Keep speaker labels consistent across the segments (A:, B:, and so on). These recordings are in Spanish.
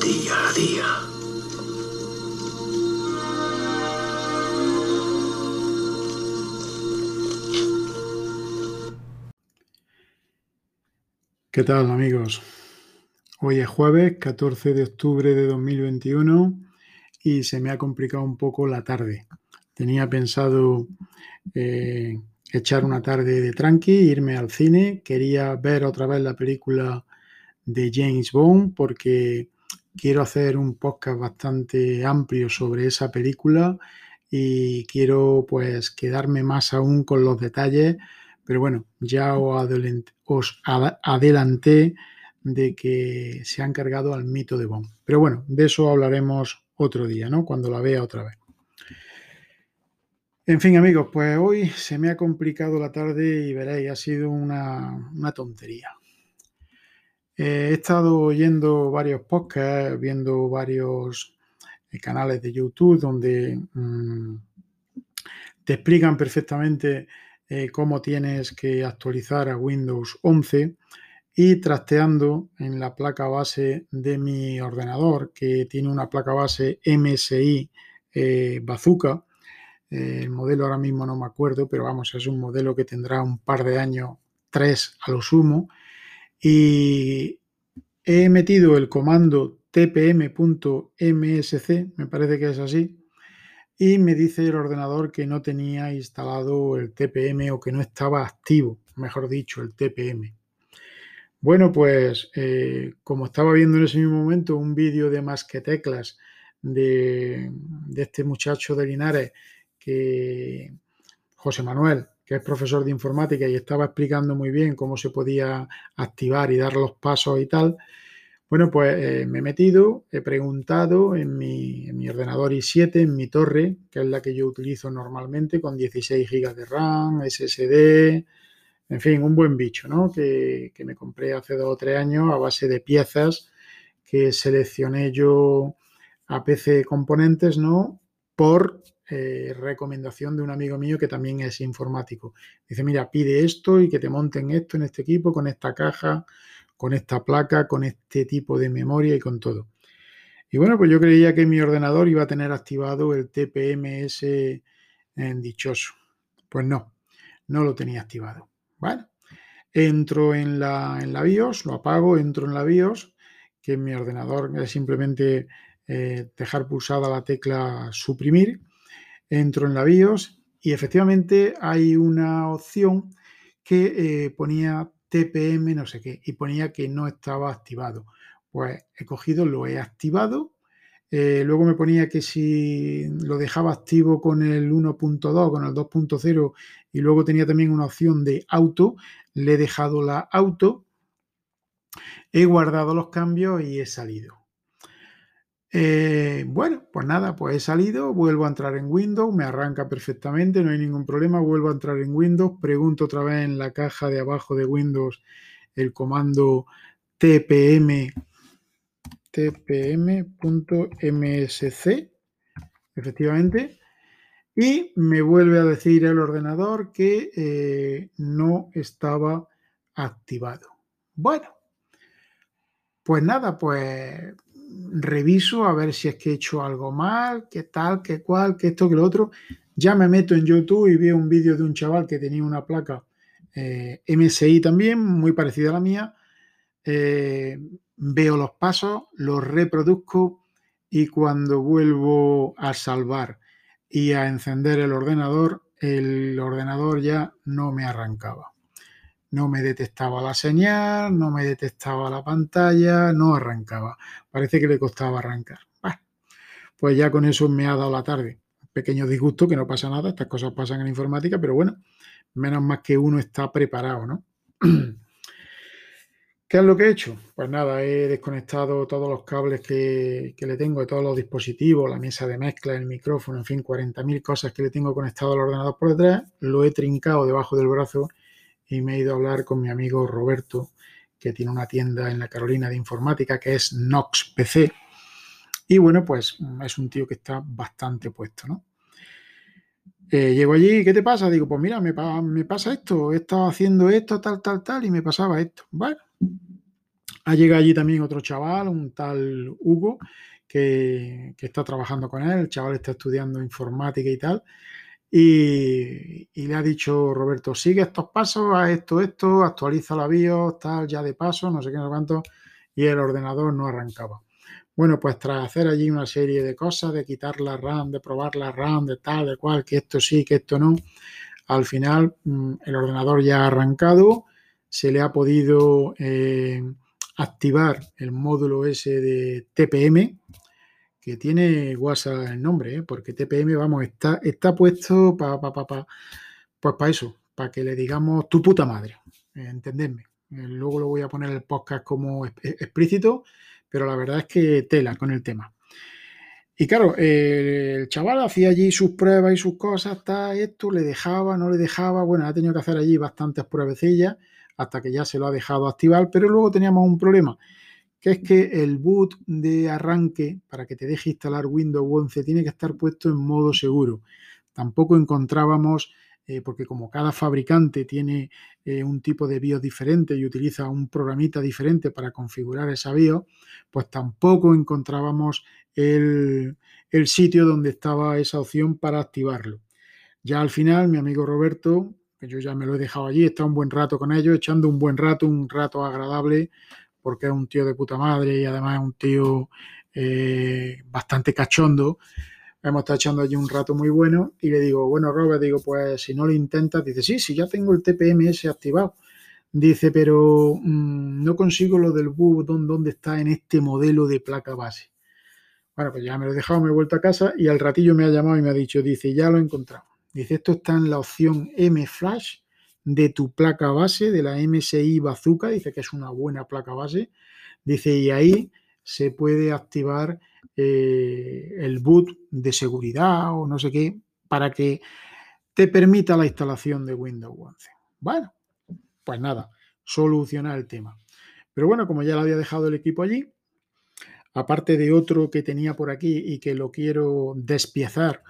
A: Día a día.
B: ¿Qué tal amigos? Hoy es jueves 14 de octubre de 2021 y se me ha complicado un poco la tarde. Tenía pensado eh, echar una tarde de tranqui, irme al cine. Quería ver otra vez la película de James Bond porque quiero hacer un podcast bastante amplio sobre esa película y quiero pues quedarme más aún con los detalles. Pero bueno, ya os adelanté de que se han cargado al mito de Bond. Pero bueno, de eso hablaremos otro día, ¿no? Cuando la vea otra vez. En fin, amigos, pues hoy se me ha complicado la tarde y veréis, ha sido una, tontería. Eh, he estado oyendo varios podcasts, viendo varios eh, canales de YouTube donde mm, te explican perfectamente eh, cómo tienes que actualizar a Windows 11 y trasteando en la placa base de mi ordenador que tiene una placa base MSI Bazooka el modelo ahora mismo no me acuerdo, pero vamos, es un modelo que tendrá un par de años, tres a lo sumo. Y he metido el comando tpm.msc, me parece que es así, y me dice el ordenador que no tenía instalado el TPM o que no estaba activo, mejor dicho, el TPM. Bueno, pues eh, como estaba viendo en ese mismo momento un vídeo de más que teclas de, de este muchacho de Linares que José Manuel, que es profesor de informática y estaba explicando muy bien cómo se podía activar y dar los pasos y tal, bueno, pues eh, me he metido, he preguntado en mi, ordenador i7, en mi torre, que es la que yo utilizo normalmente, con 16 GB de RAM, SSD, en fin, un buen bicho, ¿no? Que, que, me compré hace dos o tres años a base de piezas que seleccioné yo a PC Componentes, ¿no? Por eh, recomendación de un amigo mío que también es informático. Dice, mira, pide esto y que te monten esto en este equipo, con esta caja, con esta placa, con este tipo de memoria y con todo. Y bueno, pues yo creía que mi ordenador iba a tener activado el TPMS en dichoso. Pues no, no lo tenía activado. Bueno, entro en la, en la BIOS, lo apago, entro en la BIOS, que en mi ordenador es simplemente eh, dejar pulsada la tecla suprimir entro en la BIOS y efectivamente hay una opción que eh, ponía TPM no sé qué y ponía que no estaba activado. Pues he cogido, lo he activado. Eh, luego me ponía que si lo dejaba activo con el 1.2, con el 2.0 y luego tenía también una opción de auto, le he dejado la auto, he guardado los cambios y he salido. Eh, bueno, pues nada, pues he salido, vuelvo a entrar en Windows, me arranca perfectamente, no hay ningún problema, vuelvo a entrar en Windows, pregunto otra vez en la caja de abajo de Windows el comando tpm tpm.msc, efectivamente, y me vuelve a decir el ordenador que eh, no estaba activado. Bueno, pues nada, pues reviso a ver si es que he hecho algo mal, qué tal, qué cual, qué esto, qué lo otro. Ya me meto en YouTube y veo un vídeo de un chaval que tenía una placa eh, MSI también, muy parecida a la mía. Eh, veo los pasos, los reproduzco y cuando vuelvo a salvar y a encender el ordenador, el ordenador ya no me arrancaba no me detectaba la señal, no me detectaba la pantalla, no arrancaba. Parece que le costaba arrancar. pues ya con eso me ha dado la tarde. Pequeño disgusto, que no pasa nada, estas cosas pasan en informática, pero bueno, menos más que uno está preparado, ¿no? ¿Qué es lo que he hecho? Pues nada, he desconectado todos los cables que, que, le tengo de todos los dispositivos, la mesa de mezcla, el micrófono, en fin, 40.000 cosas que le tengo conectado al ordenador por detrás. Lo he trincado debajo del brazo y me he ido a hablar con mi amigo Roberto, que tiene una tienda en la Carolina de informática que es Nox PC. Y bueno, pues es un tío que está bastante puesto, ¿no? Eh, llego allí, ¿qué te pasa? Digo, pues mira, me, pasa esto, he estado haciendo esto, tal, tal, tal, y me pasaba esto. Bueno, Ha llegado allí también otro chaval, un tal Hugo, que, está trabajando con él. El chaval está estudiando informática y tal. Y, le ha dicho Roberto, sigue estos pasos, a esto, esto, actualiza la BIOS, tal, ya de paso, no sé qué, no sé cuánto. Y el ordenador no arrancaba. Bueno, pues tras hacer allí una serie de cosas, de quitar la RAM, de probar la RAM, de tal, de cual, que esto sí, que esto no, al final mm, el ordenador ya ha arrancado, se le ha podido eh, activar el módulo ese de TPM, que tiene WhatsApp el nombre, ¿eh? porque TPM, vamos, está, está puesto para pa, pa, pues para eso, para que le digamos tu puta madre, entendedme. Eh, luego lo voy a poner el podcast como explícito, pero la verdad es que tela con el tema. Y claro, el chaval hacía allí sus pruebas y sus cosas, está esto, le dejaba, no le dejaba, bueno, ha tenido que hacer allí bastantes pruebecillas hasta que ya se lo ha dejado activar, pero luego teníamos un problema, que es que el boot de arranque, para que te deje instalar Windows 11, tiene que estar puesto en modo seguro. Tampoco encontrábamos eh, porque como cada fabricante tiene eh, un tipo de BIOS diferente y utiliza un programita diferente para configurar esa BIOS, pues tampoco encontrábamos el, sitio donde estaba esa opción para activarlo. Ya al final, mi amigo Roberto, que yo ya me lo he dejado allí, está un buen rato con ellos, echando un buen rato, un rato agradable, porque es un tío de puta madre y además es un tío eh, bastante cachondo hemos estado echando allí un rato muy bueno y le digo, bueno, Robert, digo, pues si no lo intentas, dice, sí, sí, ya tengo el TPMS activado. Dice, pero mm, no consigo lo del boot, ¿dónde está en este modelo de placa base? Bueno, pues ya me lo he dejado, me he vuelto a casa y al ratillo me ha llamado y me ha dicho, dice, ya lo he encontrado. Dice, esto está en la opción M Flash de tu placa base, de la MSI Bazooka, dice que es una buena placa base. Dice, y ahí se puede activar eh, el boot de seguridad o no sé qué, para que te permita la instalación de Windows 11. Bueno, pues nada, solucionar el tema. Pero bueno, como ya lo había dejado el equipo allí, aparte de otro que tenía por aquí y que lo quiero despiezar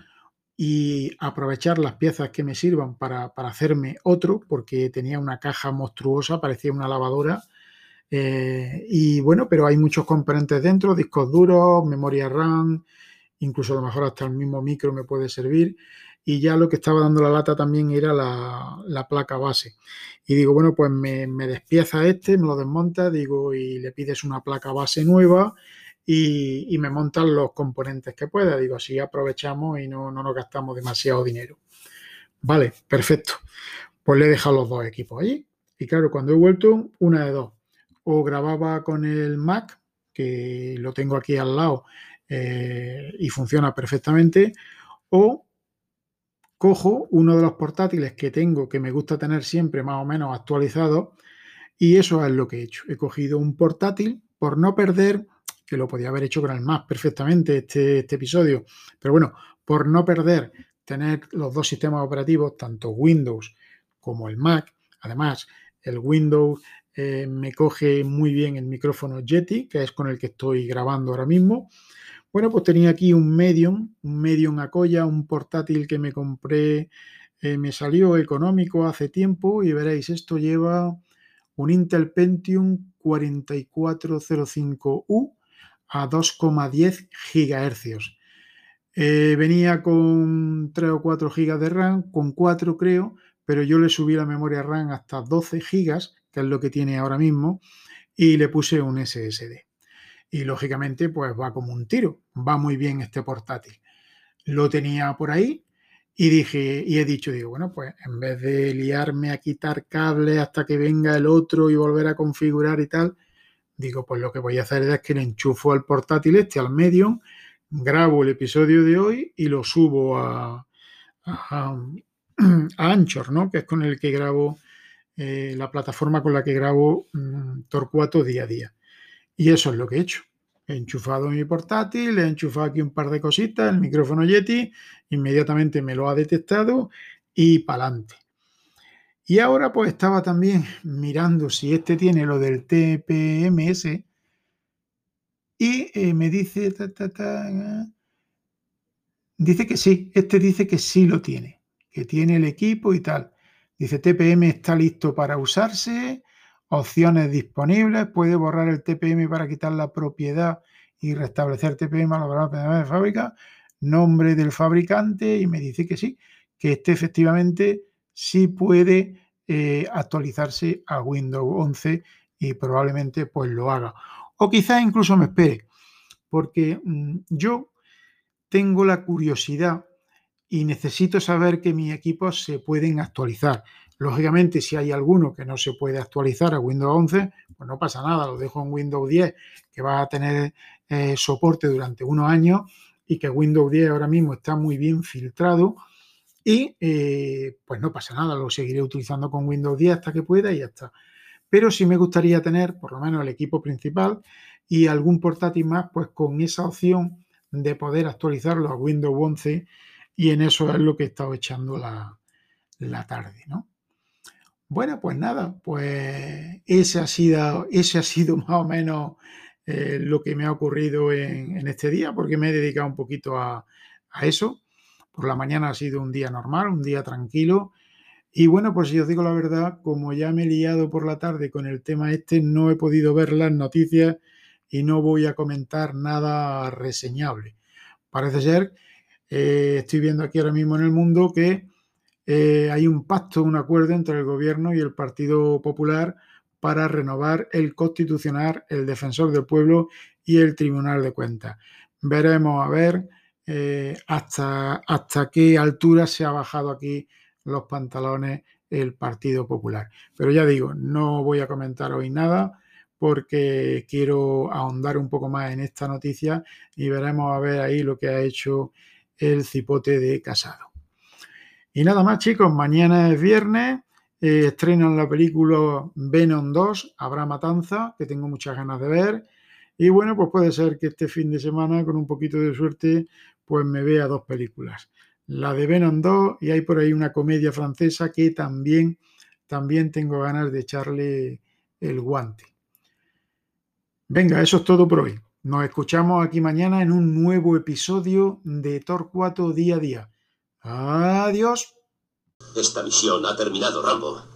B: y aprovechar las piezas que me sirvan para, para hacerme otro, porque tenía una caja monstruosa, parecía una lavadora, eh, y bueno, pero hay muchos componentes dentro, discos duros, memoria RAM, incluso a lo mejor hasta el mismo micro me puede servir. Y ya lo que estaba dando la lata también era la, placa base. Y digo, bueno, pues me, despieza este, me lo desmonta, digo, y le pides una placa base nueva y, me montan los componentes que pueda. Digo, así aprovechamos y no, no nos gastamos demasiado dinero. Vale, perfecto. Pues le he dejado los dos equipos allí. Y claro, cuando he vuelto, una de dos o grababa con el Mac, que lo tengo aquí al lado eh, y funciona perfectamente, o cojo uno de los portátiles que tengo, que me gusta tener siempre más o menos actualizado, y eso es lo que he hecho. He cogido un portátil por no perder, que lo podía haber hecho con el Mac perfectamente este, este episodio, pero bueno, por no perder tener los dos sistemas operativos, tanto Windows como el Mac, además el Windows eh, me coge muy bien el micrófono Yeti, que es con el que estoy grabando ahora mismo. Bueno, pues tenía aquí un Medium, un Medium Acoya, un portátil que me compré, eh, me salió económico hace tiempo y veréis, esto lleva un Intel Pentium 4405U a 2,10 GHz. Eh, venía con 3 o 4 GB de RAM, con 4 creo, pero yo le subí la memoria RAM hasta 12 GB que es lo que tiene ahora mismo, y le puse un SSD. Y lógicamente, pues va como un tiro, va muy bien este portátil. Lo tenía por ahí y dije, y he dicho, digo, bueno, pues en vez de liarme a quitar cables hasta que venga el otro y volver a configurar y tal, digo, pues lo que voy a hacer es que le enchufo al portátil este, al Medium, grabo el episodio de hoy y lo subo a, a, Anchor, ¿no? Que es con el que grabo eh, la plataforma con la que grabo mm, Torcuato día a día. Y eso es lo que he hecho. He enchufado mi portátil, he enchufado aquí un par de cositas, el micrófono Yeti, inmediatamente me lo ha detectado y para adelante. Y ahora pues estaba también mirando si este tiene lo del TPMS y eh, me dice, dice que sí, este dice que sí lo tiene, que tiene el equipo y tal. Dice TPM está listo para usarse opciones disponibles, puede borrar el TPM para quitar la propiedad y restablecer TPM a la de fábrica, nombre del fabricante y me dice que sí, que este efectivamente sí puede eh, actualizarse a Windows 11 y probablemente pues lo haga. O quizás incluso me espere, porque mm, yo tengo la curiosidad y necesito saber que mis equipos se pueden actualizar. Lógicamente, si hay alguno que no se puede actualizar a Windows 11, pues no pasa nada, lo dejo en Windows 10, que va a tener eh, soporte durante unos años y que Windows 10 ahora mismo está muy bien filtrado y eh, pues no pasa nada, lo seguiré utilizando con Windows 10 hasta que pueda y ya está. Pero sí me gustaría tener por lo menos el equipo principal y algún portátil más pues con esa opción de poder actualizarlo a Windows 11 y en eso es lo que he estado echando la, tarde, ¿no? Bueno, pues nada, pues ese ha sido, ese ha sido más o menos eh, lo que me ha ocurrido en, este día, porque me he dedicado un poquito a, a, eso. Por la mañana ha sido un día normal, un día tranquilo. Y bueno, pues si os digo la verdad, como ya me he liado por la tarde con el tema este, no he podido ver las noticias y no voy a comentar nada reseñable. Parece ser, eh, estoy viendo aquí ahora mismo en el mundo que eh, hay un pacto, un acuerdo entre el gobierno y el Partido Popular para renovar el Constitucional, el Defensor del Pueblo y el Tribunal de Cuentas. Veremos a ver eh, hasta, hasta qué altura se ha bajado aquí los pantalones el Partido Popular. Pero ya digo, no voy a comentar hoy nada porque quiero ahondar un poco más en esta noticia y veremos a ver ahí lo que ha hecho el cipote de Casado. Y nada más chicos, mañana es viernes, eh, estrenan la película Venom 2, Habrá Matanza, que tengo muchas ganas de ver. Y bueno, pues puede ser que este fin de semana, con un poquito de suerte, pues me vea dos películas. La de Venom 2 y hay por ahí una comedia francesa que también, también tengo ganas de echarle el guante. Venga, eso es todo por hoy. Nos escuchamos aquí mañana en un nuevo episodio de Torcuato Día a Día. Adiós.
C: Esta misión ha terminado, Rambo.